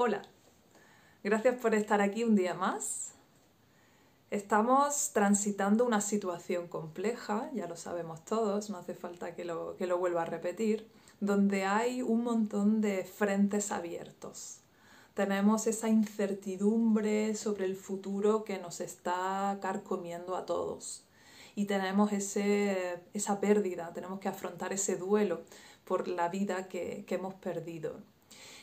Hola, gracias por estar aquí un día más. Estamos transitando una situación compleja, ya lo sabemos todos, no hace falta que lo, que lo vuelva a repetir, donde hay un montón de frentes abiertos. Tenemos esa incertidumbre sobre el futuro que nos está carcomiendo a todos. Y tenemos ese, esa pérdida, tenemos que afrontar ese duelo por la vida que, que hemos perdido.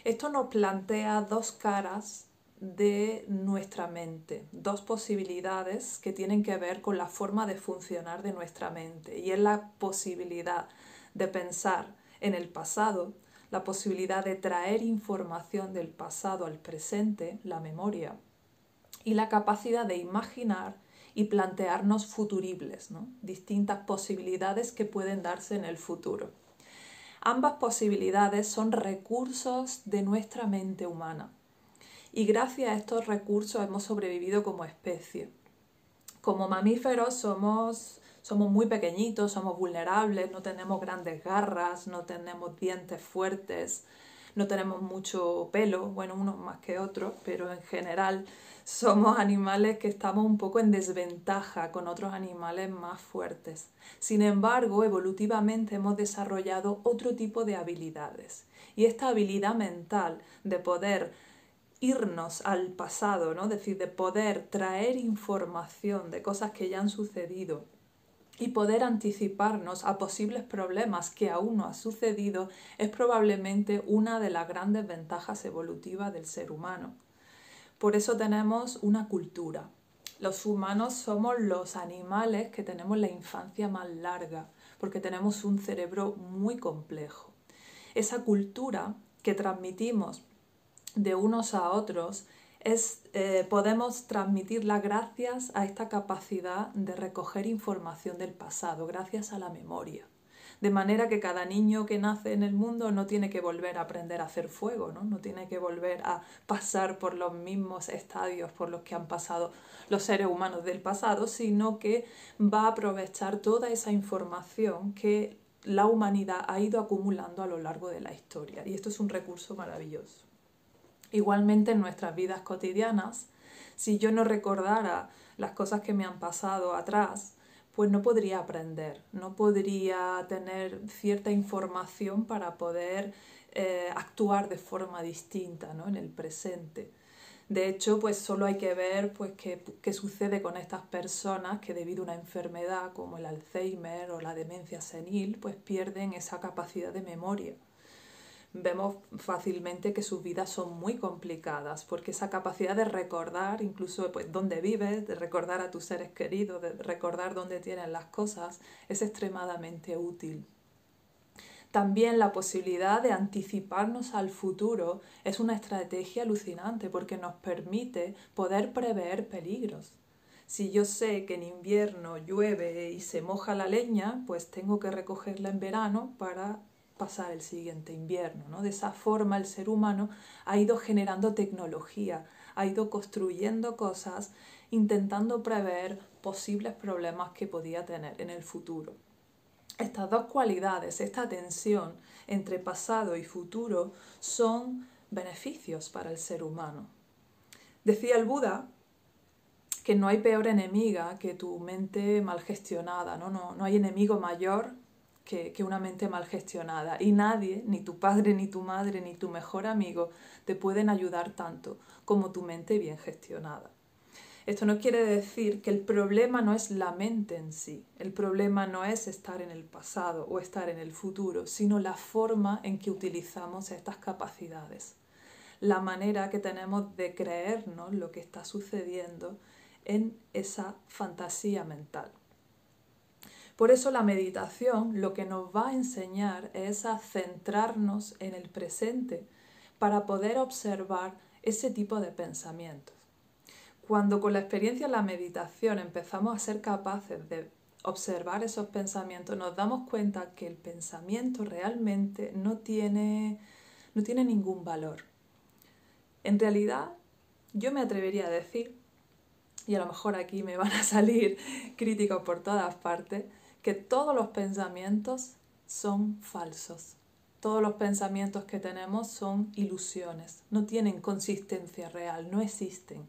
Esto nos plantea dos caras de nuestra mente, dos posibilidades que tienen que ver con la forma de funcionar de nuestra mente. Y es la posibilidad de pensar en el pasado, la posibilidad de traer información del pasado al presente, la memoria, y la capacidad de imaginar y plantearnos futuribles, distintas posibilidades que pueden darse en el futuro. Ambas posibilidades son recursos de nuestra mente humana y gracias a estos recursos hemos sobrevivido como especie. Como mamíferos somos, somos muy pequeñitos, somos vulnerables, no tenemos grandes garras, no tenemos dientes fuertes, no tenemos mucho pelo, bueno, unos más que otros, pero en general somos animales que estamos un poco en desventaja con otros animales más fuertes. Sin embargo, evolutivamente hemos desarrollado otro tipo de habilidades. Y esta habilidad mental de poder irnos al pasado, ¿no? Es decir, de poder traer información de cosas que ya han sucedido y poder anticiparnos a posibles problemas que aún no han sucedido es probablemente una de las grandes ventajas evolutivas del ser humano. Por eso tenemos una cultura. Los humanos somos los animales que tenemos la infancia más larga, porque tenemos un cerebro muy complejo. Esa cultura que transmitimos de unos a otros es, eh, podemos transmitirla gracias a esta capacidad de recoger información del pasado, gracias a la memoria de manera que cada niño que nace en el mundo no tiene que volver a aprender a hacer fuego, ¿no? no tiene que volver a pasar por los mismos estadios por los que han pasado los seres humanos del pasado, sino que va a aprovechar toda esa información que la humanidad ha ido acumulando a lo largo de la historia. Y esto es un recurso maravilloso. Igualmente en nuestras vidas cotidianas, si yo no recordara las cosas que me han pasado atrás, pues no podría aprender, no podría tener cierta información para poder eh, actuar de forma distinta ¿no? en el presente. De hecho, pues solo hay que ver pues, qué, qué sucede con estas personas que debido a una enfermedad como el Alzheimer o la demencia senil, pues pierden esa capacidad de memoria vemos fácilmente que sus vidas son muy complicadas, porque esa capacidad de recordar incluso pues, dónde vives, de recordar a tus seres queridos, de recordar dónde tienen las cosas, es extremadamente útil. También la posibilidad de anticiparnos al futuro es una estrategia alucinante porque nos permite poder prever peligros. Si yo sé que en invierno llueve y se moja la leña, pues tengo que recogerla en verano para pasar el siguiente invierno. ¿no? De esa forma el ser humano ha ido generando tecnología, ha ido construyendo cosas, intentando prever posibles problemas que podía tener en el futuro. Estas dos cualidades, esta tensión entre pasado y futuro, son beneficios para el ser humano. Decía el Buda que no hay peor enemiga que tu mente mal gestionada, ¿no? No, no hay enemigo mayor que, una mente mal gestionada. Y nadie, ni tu padre, ni tu madre, ni tu mejor amigo, te pueden ayudar tanto como tu mente bien gestionada. Esto no quiere decir que el problema no es la mente en sí, el problema no es estar en el pasado o estar en el futuro, sino la forma en que utilizamos estas capacidades, la manera que tenemos de creernos lo que está sucediendo en esa fantasía mental. Por eso la meditación lo que nos va a enseñar es a centrarnos en el presente para poder observar ese tipo de pensamientos. Cuando con la experiencia de la meditación empezamos a ser capaces de observar esos pensamientos, nos damos cuenta que el pensamiento realmente no tiene, no tiene ningún valor. En realidad, yo me atrevería a decir, y a lo mejor aquí me van a salir críticos por todas partes, que todos los pensamientos son falsos. todos los pensamientos que tenemos son ilusiones, no tienen consistencia real, no existen.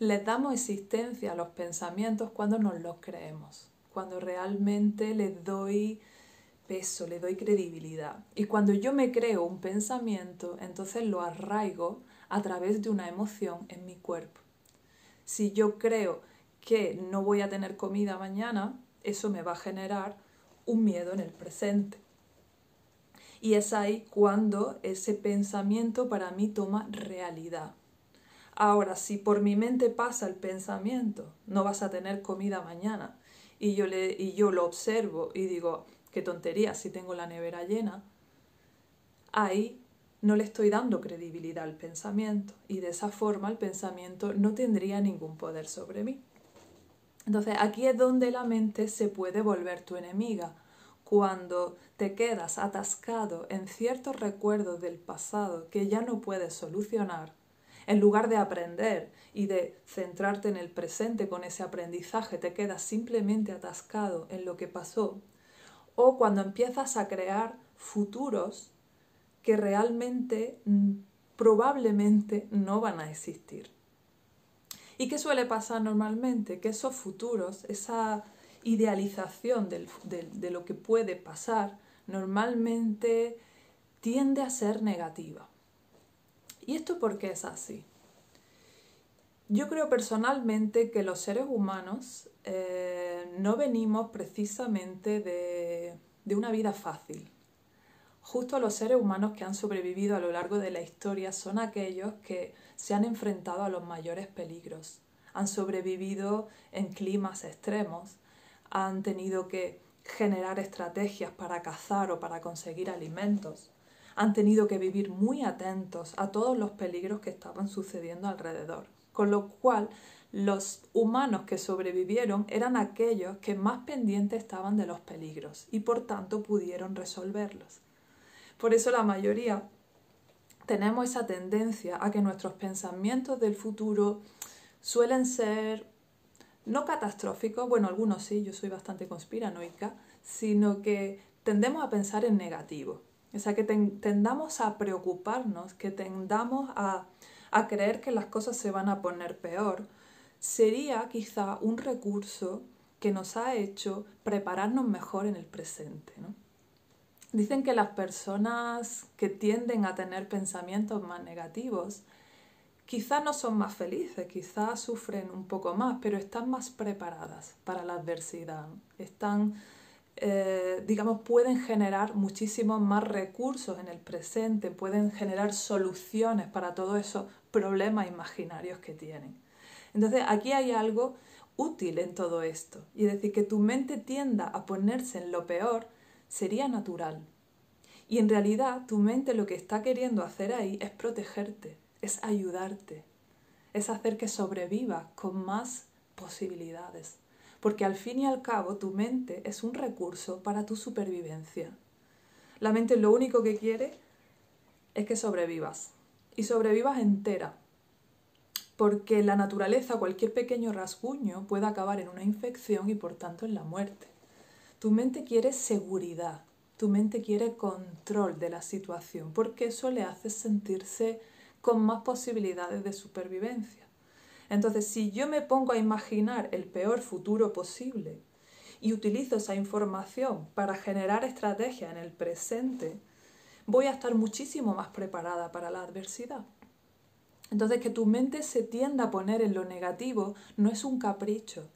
Les damos existencia a los pensamientos cuando nos los creemos, cuando realmente les doy peso, le doy credibilidad. Y cuando yo me creo un pensamiento, entonces lo arraigo a través de una emoción en mi cuerpo. Si yo creo que no voy a tener comida mañana, eso me va a generar un miedo en el presente. Y es ahí cuando ese pensamiento para mí toma realidad. Ahora, si por mi mente pasa el pensamiento, no vas a tener comida mañana, y yo, le, y yo lo observo y digo, qué tontería si tengo la nevera llena, ahí no le estoy dando credibilidad al pensamiento y de esa forma el pensamiento no tendría ningún poder sobre mí. Entonces aquí es donde la mente se puede volver tu enemiga, cuando te quedas atascado en ciertos recuerdos del pasado que ya no puedes solucionar, en lugar de aprender y de centrarte en el presente con ese aprendizaje, te quedas simplemente atascado en lo que pasó, o cuando empiezas a crear futuros que realmente mm, probablemente no van a existir. ¿Y qué suele pasar normalmente? Que esos futuros, esa idealización de lo que puede pasar, normalmente tiende a ser negativa. ¿Y esto por qué es así? Yo creo personalmente que los seres humanos eh, no venimos precisamente de, de una vida fácil. Justo los seres humanos que han sobrevivido a lo largo de la historia son aquellos que se han enfrentado a los mayores peligros, han sobrevivido en climas extremos, han tenido que generar estrategias para cazar o para conseguir alimentos, han tenido que vivir muy atentos a todos los peligros que estaban sucediendo alrededor, con lo cual los humanos que sobrevivieron eran aquellos que más pendientes estaban de los peligros y por tanto pudieron resolverlos. Por eso la mayoría tenemos esa tendencia a que nuestros pensamientos del futuro suelen ser no catastróficos, bueno, algunos sí, yo soy bastante conspiranoica, sino que tendemos a pensar en negativo. O sea, que tendamos a preocuparnos, que tendamos a, a creer que las cosas se van a poner peor, sería quizá un recurso que nos ha hecho prepararnos mejor en el presente. ¿no? Dicen que las personas que tienden a tener pensamientos más negativos quizás no son más felices, quizás sufren un poco más, pero están más preparadas para la adversidad. Están, eh, digamos, pueden generar muchísimos más recursos en el presente, pueden generar soluciones para todos esos problemas imaginarios que tienen. Entonces, aquí hay algo útil en todo esto. Y decir, que tu mente tienda a ponerse en lo peor sería natural. Y en realidad tu mente lo que está queriendo hacer ahí es protegerte, es ayudarte, es hacer que sobrevivas con más posibilidades. Porque al fin y al cabo tu mente es un recurso para tu supervivencia. La mente lo único que quiere es que sobrevivas. Y sobrevivas entera. Porque la naturaleza, cualquier pequeño rasguño puede acabar en una infección y por tanto en la muerte. Tu mente quiere seguridad, tu mente quiere control de la situación, porque eso le hace sentirse con más posibilidades de supervivencia. Entonces, si yo me pongo a imaginar el peor futuro posible y utilizo esa información para generar estrategias en el presente, voy a estar muchísimo más preparada para la adversidad. Entonces, que tu mente se tienda a poner en lo negativo no es un capricho,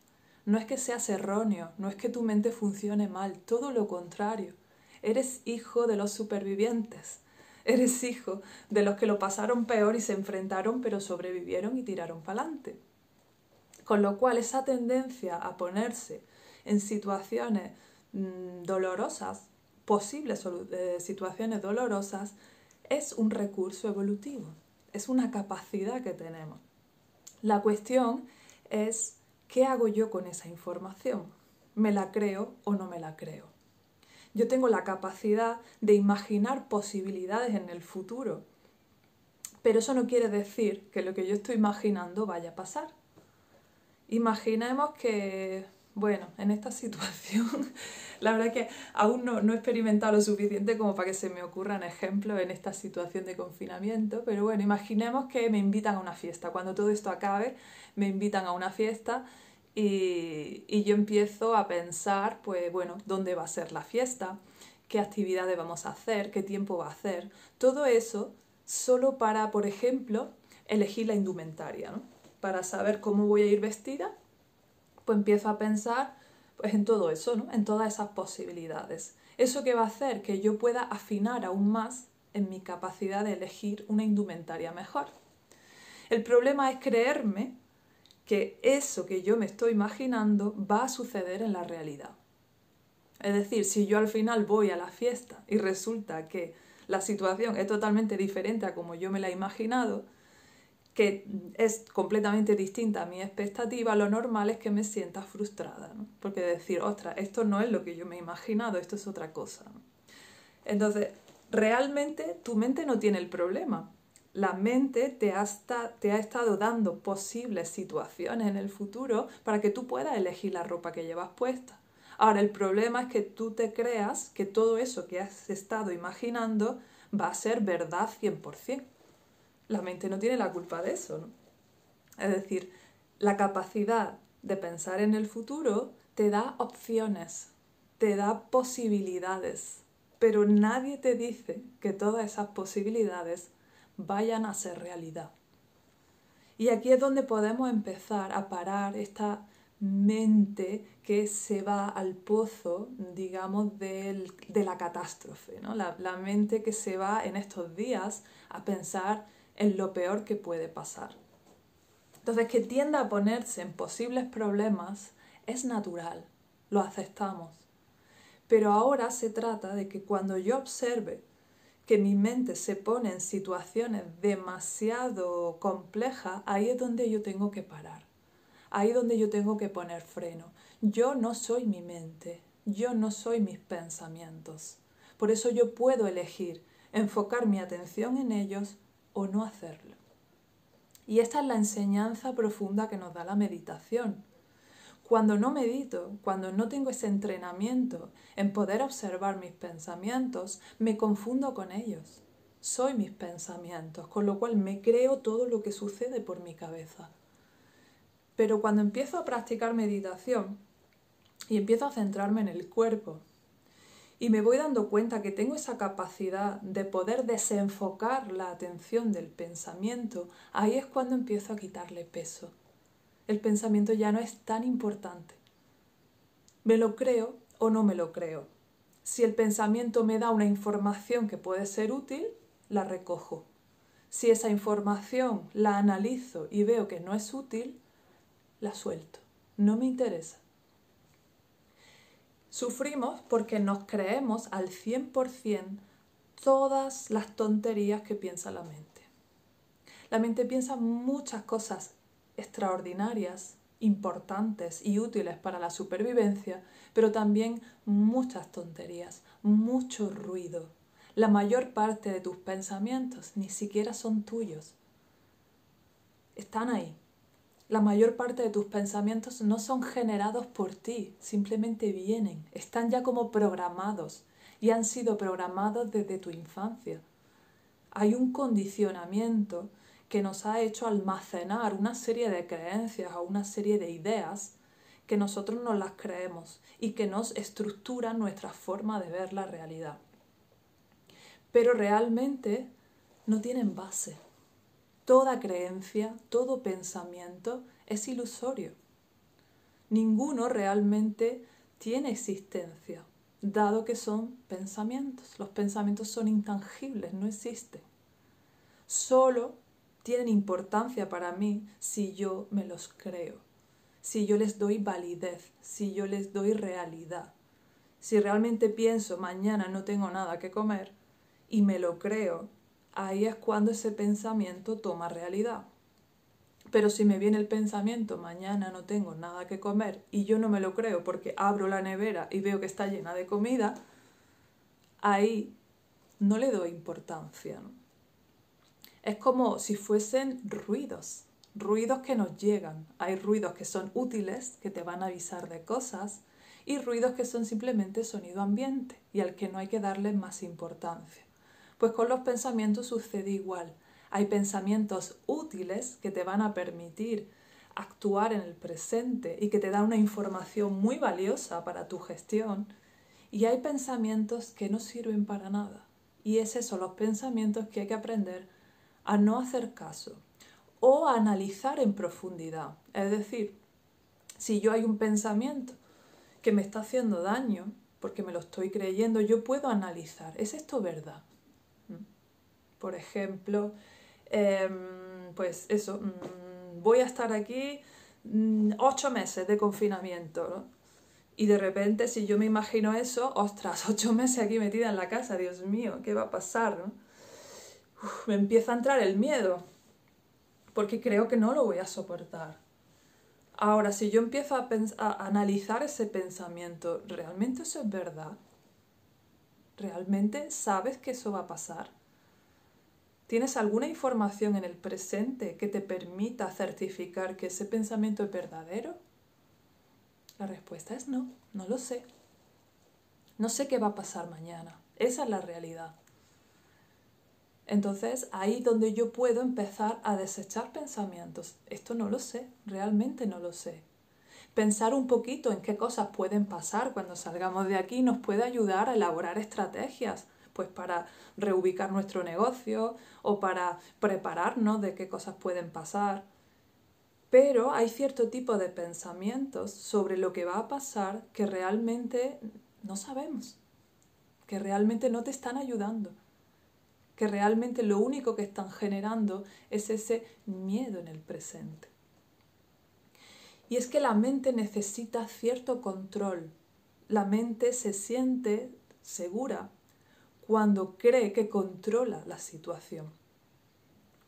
no es que seas erróneo, no es que tu mente funcione mal, todo lo contrario. Eres hijo de los supervivientes. Eres hijo de los que lo pasaron peor y se enfrentaron, pero sobrevivieron y tiraron para adelante. Con lo cual, esa tendencia a ponerse en situaciones mm, dolorosas, posibles eh, situaciones dolorosas, es un recurso evolutivo, es una capacidad que tenemos. La cuestión es ¿Qué hago yo con esa información? ¿Me la creo o no me la creo? Yo tengo la capacidad de imaginar posibilidades en el futuro, pero eso no quiere decir que lo que yo estoy imaginando vaya a pasar. Imaginemos que Bueno, en esta situación, la verdad que aún no, no, he experimentado lo suficiente como para que se me ocurran ejemplos en esta situación de confinamiento, pero bueno, imaginemos que me invitan a una fiesta. Cuando todo esto acabe, me invitan a una fiesta y, y yo empiezo a pensar, pues bueno, ¿dónde va a ser la fiesta? ¿Qué actividades vamos a hacer? ¿Qué tiempo va a hacer? Todo eso solo para, por ejemplo, elegir la indumentaria, ¿no? Para saber cómo voy a ir vestida pues empiezo a pensar pues en todo eso, ¿no? en todas esas posibilidades. ¿Eso que va a hacer? Que yo pueda afinar aún más en mi capacidad de elegir una indumentaria mejor. El problema es creerme que eso que yo me estoy imaginando va a suceder en la realidad. Es decir, si yo al final voy a la fiesta y resulta que la situación es totalmente diferente a como yo me la he imaginado, que es completamente distinta a mi expectativa, lo normal es que me sienta frustrada. Porque decir, ostras, esto no es lo que yo me he imaginado, esto es otra cosa. Entonces, realmente tu mente no tiene el problema. La mente te ha, te ha estado dando posibles situaciones en el futuro para que tú puedas elegir la ropa que llevas puesta. Ahora, el problema es que tú te creas que todo eso que has estado imaginando va a ser verdad 100% la mente no tiene la culpa de eso. ¿no? Es decir, la capacidad de pensar en el futuro te da opciones, te da posibilidades, pero nadie te dice que todas esas posibilidades vayan a ser realidad. Y aquí es donde podemos empezar a parar esta mente que se va al pozo, digamos, de la catástrofe, ¿no? la, la mente que se va en estos días a pensar en lo peor que puede pasar. Entonces, que tienda a ponerse en posibles problemas es natural, lo aceptamos. Pero ahora se trata de que cuando yo observe que mi mente se pone en situaciones demasiado complejas, ahí es donde yo tengo que parar. Ahí es donde yo tengo que poner freno. Yo no soy mi mente, yo no soy mis pensamientos. Por eso yo puedo elegir enfocar mi atención en ellos o no hacerlo. Y esta es la enseñanza profunda que nos da la meditación. Cuando no medito, cuando no tengo ese entrenamiento en poder observar mis pensamientos, me confundo con ellos. Soy mis pensamientos, con lo cual me creo todo lo que sucede por mi cabeza. Pero cuando empiezo a practicar meditación y empiezo a centrarme en el cuerpo, y me voy dando cuenta que tengo esa capacidad de poder desenfocar la atención del pensamiento, ahí es cuando empiezo a quitarle peso. El pensamiento ya no es tan importante. ¿Me lo creo o no me lo creo? Si el pensamiento me da una información que puede ser útil, la recojo. Si esa información la analizo y veo que no es útil, la suelto. No me interesa. Sufrimos porque nos creemos al 100% todas las tonterías que piensa la mente. La mente piensa muchas cosas extraordinarias, importantes y útiles para la supervivencia, pero también muchas tonterías, mucho ruido. La mayor parte de tus pensamientos ni siquiera son tuyos. Están ahí, la mayor parte de tus pensamientos no son generados por ti, simplemente vienen, están ya como programados y han sido programados desde tu infancia. Hay un condicionamiento que nos ha hecho almacenar una serie de creencias o una serie de ideas que nosotros no las creemos y que nos estructuran nuestra forma de ver la realidad. Pero realmente no tienen base Toda creencia, todo pensamiento es ilusorio. Ninguno realmente tiene existencia, dado que son pensamientos. Los pensamientos son intangibles, no existen. Solo tienen importancia para mí si yo me los creo, si yo les doy validez, si yo les doy realidad. Si realmente pienso mañana no tengo nada que comer y me lo creo ahí es cuando ese pensamiento toma realidad. Pero si me viene el pensamiento, mañana no tengo nada que comer y yo no me lo creo porque abro la nevera y veo que está llena de comida, ahí no le doy importancia. Es como si fuesen ruidos, ruidos que nos llegan. Hay ruidos que son útiles, que te van a avisar de cosas, y ruidos que son simplemente sonido ambiente y al que no hay que darle más importancia. Pues con los pensamientos sucede igual. Hay pensamientos útiles que te van a permitir actuar en el presente y que te dan una información muy valiosa para tu gestión. Y hay pensamientos que no sirven para nada. Y esos son los pensamientos que hay que aprender a no hacer caso o a analizar en profundidad. Es decir, si yo hay un pensamiento que me está haciendo daño, porque me lo estoy creyendo, yo puedo analizar, ¿es esto verdad? Por ejemplo, em, pues eso, mm, voy a estar aquí mm, ocho meses de confinamiento, Y de repente, si yo me imagino eso, ostras, ocho meses aquí metida en la casa, Dios mío, ¿qué va a pasar? me empieza a entrar el miedo, porque creo que no lo voy a soportar. Ahora, si yo empiezo a, a, analizar ese pensamiento, ¿realmente eso es verdad? ¿Realmente sabes que eso va a pasar? ¿Tienes alguna información en el presente que te permita certificar que ese pensamiento es verdadero? La respuesta es no, no lo sé. No sé qué va a pasar mañana. Esa es la realidad. Entonces ahí donde yo puedo empezar a desechar pensamientos. Esto no lo sé, realmente no lo sé. Pensar un poquito en qué cosas pueden pasar cuando salgamos de aquí nos puede ayudar a elaborar estrategias, pues para reubicar nuestro negocio o para prepararnos de qué cosas pueden pasar. Pero hay cierto tipo de pensamientos sobre lo que va a pasar que realmente no sabemos, que realmente no te están ayudando que realmente lo único que están generando es ese miedo en el presente. Y es que la mente necesita cierto control. La mente se siente segura cuando cree que controla la situación.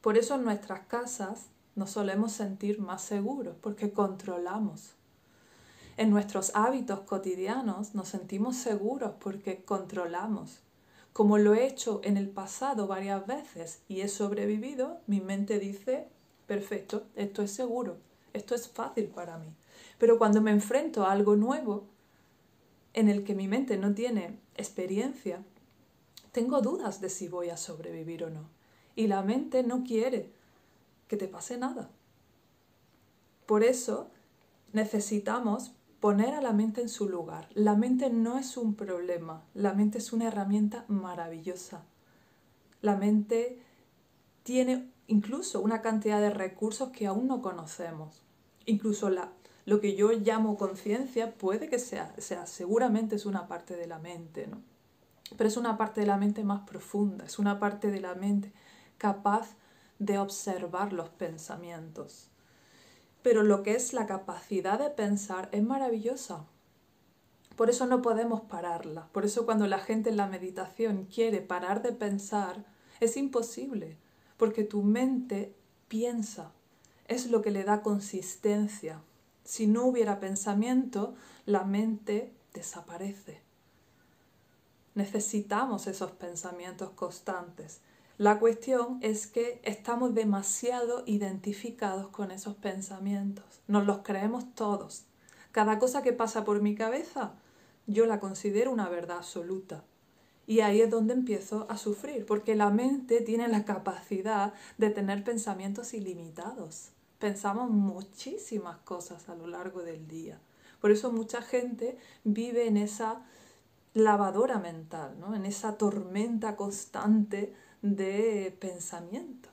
Por eso en nuestras casas nos solemos sentir más seguros, porque controlamos. En nuestros hábitos cotidianos nos sentimos seguros porque controlamos. Como lo he hecho en el pasado varias veces y he sobrevivido, mi mente dice, perfecto, esto es seguro, esto es fácil para mí. Pero cuando me enfrento a algo nuevo, en el que mi mente no tiene experiencia, tengo dudas de si voy a sobrevivir o no. Y la mente no quiere que te pase nada. Por eso necesitamos poner a la mente en su lugar. La mente no es un problema, la mente es una herramienta maravillosa. La mente tiene incluso una cantidad de recursos que aún no conocemos. Incluso la, lo que yo llamo conciencia puede que sea, sea, seguramente es una parte de la mente, ¿no? Pero es una parte de la mente más profunda, es una parte de la mente capaz de observar los pensamientos pero lo que es la capacidad de pensar es maravillosa. Por eso no podemos pararla. Por eso cuando la gente en la meditación quiere parar de pensar, es imposible, porque tu mente piensa. Es lo que le da consistencia. Si no hubiera pensamiento, la mente desaparece. Necesitamos esos pensamientos constantes. La cuestión es que estamos demasiado identificados con esos pensamientos. Nos los creemos todos. Cada cosa que pasa por mi cabeza, yo la considero una verdad absoluta. Y ahí es donde empiezo a sufrir, porque la mente tiene la capacidad de tener pensamientos ilimitados. Pensamos muchísimas cosas a lo largo del día. Por eso mucha gente vive en esa lavadora mental, ¿no? en esa tormenta constante de pensamiento.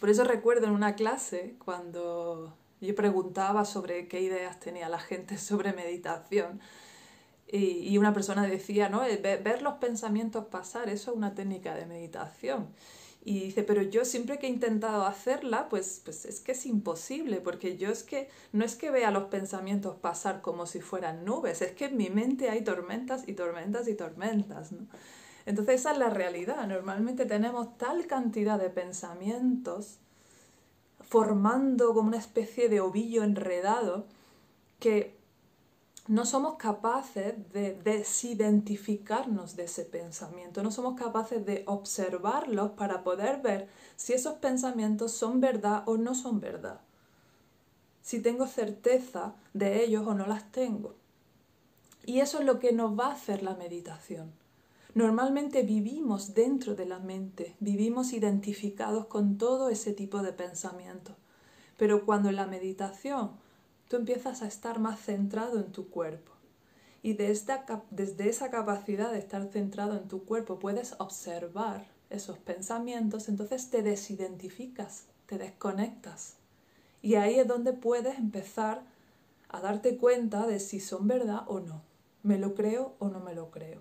Por eso recuerdo en una clase cuando yo preguntaba sobre qué ideas tenía la gente sobre meditación y, una persona decía, ¿no? Eh, ver los pensamientos pasar, eso es una técnica de meditación. Y dice, pero yo siempre que he intentado hacerla, pues, pues es que es imposible, porque yo es que no es que vea los pensamientos pasar como si fueran nubes, es que en mi mente hay tormentas y tormentas y tormentas. ¿no? Entonces esa es la realidad. Normalmente tenemos tal cantidad de pensamientos formando como una especie de ovillo enredado que no somos capaces de desidentificarnos de ese pensamiento, no somos capaces de observarlos para poder ver si esos pensamientos son verdad o no son verdad, si tengo certeza de ellos o no las tengo. Y eso es lo que nos va a hacer la meditación. Normalmente vivimos dentro de la mente, vivimos identificados con todo ese tipo de pensamientos, pero cuando en la meditación tú empiezas a estar más centrado en tu cuerpo. Y desde, desde esa capacidad de estar centrado en tu cuerpo puedes observar esos pensamientos, entonces te desidentificas, te desconectas. Y ahí es donde puedes empezar a darte cuenta de si son verdad o no. ¿Me lo creo o no me lo creo?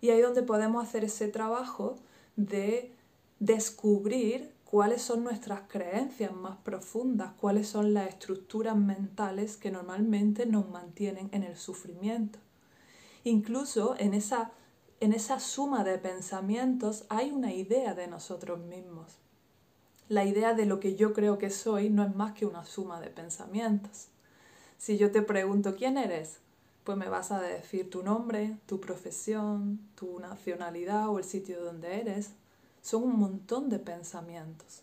Y ahí es donde podemos hacer ese trabajo de descubrir cuáles son nuestras creencias más profundas, cuáles son las estructuras mentales que normalmente nos mantienen en el sufrimiento. Incluso en esa, en esa suma de pensamientos hay una idea de nosotros mismos. La idea de lo que yo creo que soy no es más que una suma de pensamientos. Si yo te pregunto quién eres, pues me vas a decir tu nombre, tu profesión, tu nacionalidad o el sitio donde eres, son un montón de pensamientos.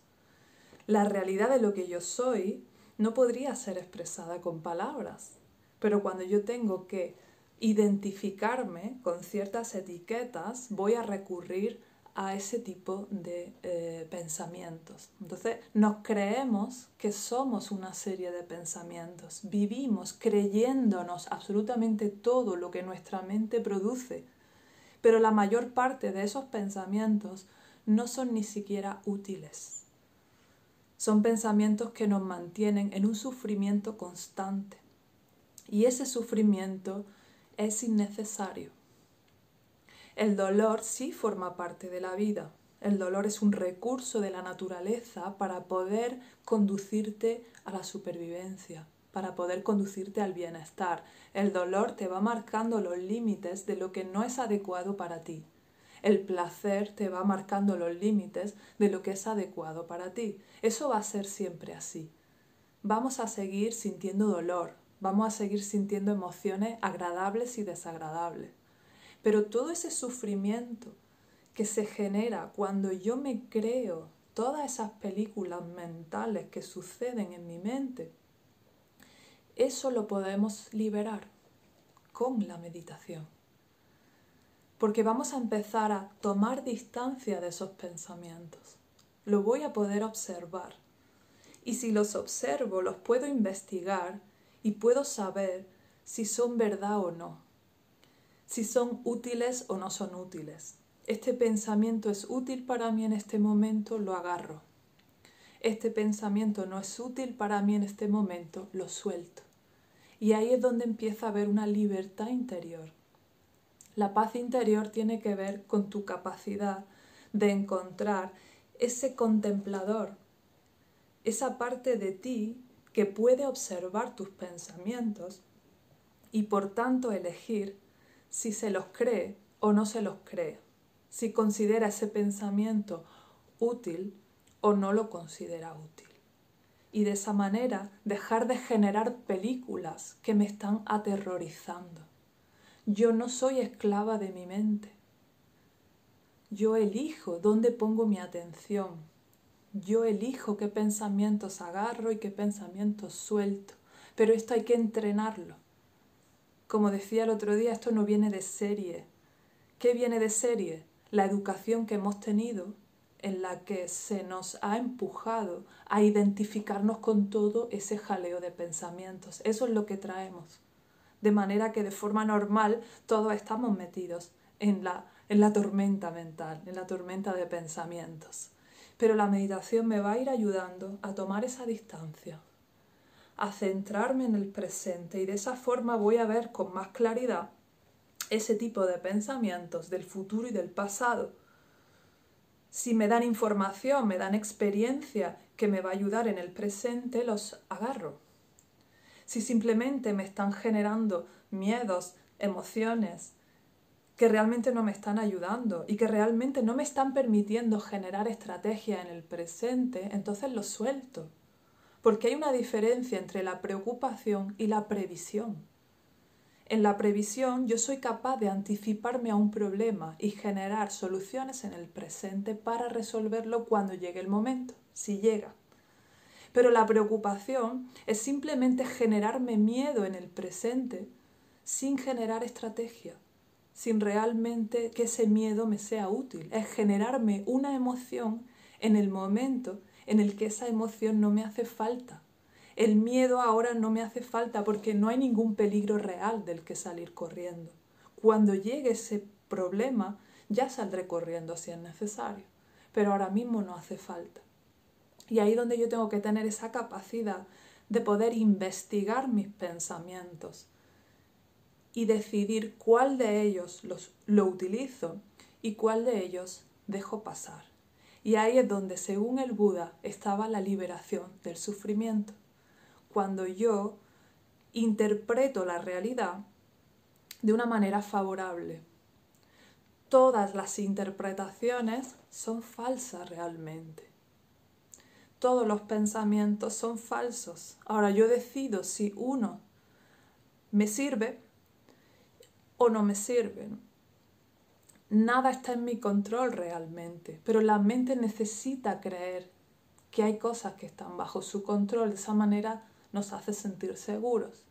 La realidad de lo que yo soy no podría ser expresada con palabras, pero cuando yo tengo que identificarme con ciertas etiquetas, voy a recurrir a ese tipo de eh, pensamientos. Entonces nos creemos que somos una serie de pensamientos, vivimos creyéndonos absolutamente todo lo que nuestra mente produce, pero la mayor parte de esos pensamientos no son ni siquiera útiles. Son pensamientos que nos mantienen en un sufrimiento constante. Y ese sufrimiento es innecesario. El dolor sí forma parte de la vida. El dolor es un recurso de la naturaleza para poder conducirte a la supervivencia, para poder conducirte al bienestar. El dolor te va marcando los límites de lo que no es adecuado para ti. El placer te va marcando los límites de lo que es adecuado para ti. Eso va a ser siempre así. Vamos a seguir sintiendo dolor, vamos a seguir sintiendo emociones agradables y desagradables. Pero todo ese sufrimiento que se genera cuando yo me creo todas esas películas mentales que suceden en mi mente, eso lo podemos liberar con la meditación porque vamos a empezar a tomar distancia de esos pensamientos. Lo voy a poder observar. Y si los observo, los puedo investigar y puedo saber si son verdad o no, si son útiles o no son útiles. Este pensamiento es útil para mí en este momento, lo agarro. Este pensamiento no es útil para mí en este momento, lo suelto. Y ahí es donde empieza a haber una libertad interior la paz interior tiene que ver con tu capacidad de encontrar ese contemplador, esa parte de ti que puede observar tus pensamientos y por tanto elegir si se los cree o no se los cree, si considera ese pensamiento útil o no lo considera útil. Y de esa manera dejar de generar películas que me están aterrorizando. Yo no soy esclava de mi mente. Yo elijo dónde pongo mi atención. Yo elijo qué pensamientos agarro y qué pensamientos suelto. Pero esto hay que entrenarlo. Como decía el otro día, esto no viene de serie. ¿Qué viene de serie? La educación que hemos tenido en la que se nos ha empujado a identificarnos con todo ese jaleo de pensamientos. Eso es lo que traemos de manera que de forma normal todos estamos metidos en la, en la tormenta mental, en la tormenta de pensamientos. Pero la meditación me va a ir ayudando a tomar esa distancia, a centrarme en el presente y de esa forma voy a ver con más claridad ese tipo de pensamientos del futuro y del pasado. Si me dan información, me dan experiencia que me va a ayudar en el presente, los agarro si simplemente me están generando miedos, emociones que realmente no me están ayudando y que realmente no me están permitiendo generar estrategia en el presente, entonces lo suelto. Porque hay una diferencia entre la preocupación y la previsión. En la previsión yo soy capaz de anticiparme a un problema y generar soluciones en el presente para resolverlo cuando llegue el momento, si llega. Pero la preocupación es simplemente generarme miedo en el presente sin generar estrategia, sin realmente que ese miedo me sea útil. Es generarme una emoción en el momento en el que esa emoción no me hace falta el miedo ahora no me hace falta porque no hay ningún peligro real del que salir corriendo. Cuando llegue ese problema, ya saldré corriendo si es necesario, pero ahora mismo no hace falta. Y ahí donde yo tengo que tener esa capacidad de poder investigar mis pensamientos y decidir cuál de ellos los, lo utilizo y cuál de ellos dejo pasar. Y ahí es donde, según el Buda, estaba la liberación del sufrimiento cuando yo interpreto la realidad de una manera favorable. Todas las interpretaciones son falsas realmente. Todos los pensamientos son falsos. Ahora yo decido si uno me sirve o no me sirve. Nada está en mi control realmente, pero la mente necesita creer que hay cosas que están bajo su control. De esa manera nos hace sentir seguros.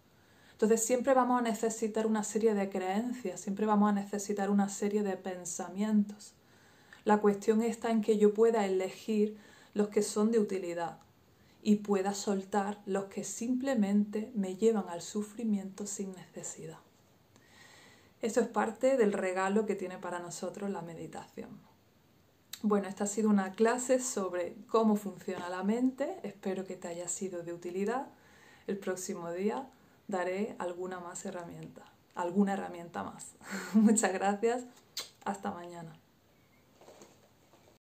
Entonces siempre vamos a necesitar una serie de creencias, siempre vamos a necesitar una serie de pensamientos. La cuestión está en que yo pueda elegir los que son de utilidad y pueda soltar los que simplemente me llevan al sufrimiento sin necesidad. Eso es parte del regalo que tiene para nosotros la meditación. Bueno, esta ha sido una clase sobre cómo funciona la mente. Espero que te haya sido de utilidad. El próximo día daré alguna más herramienta, alguna herramienta más. Muchas gracias. Hasta mañana.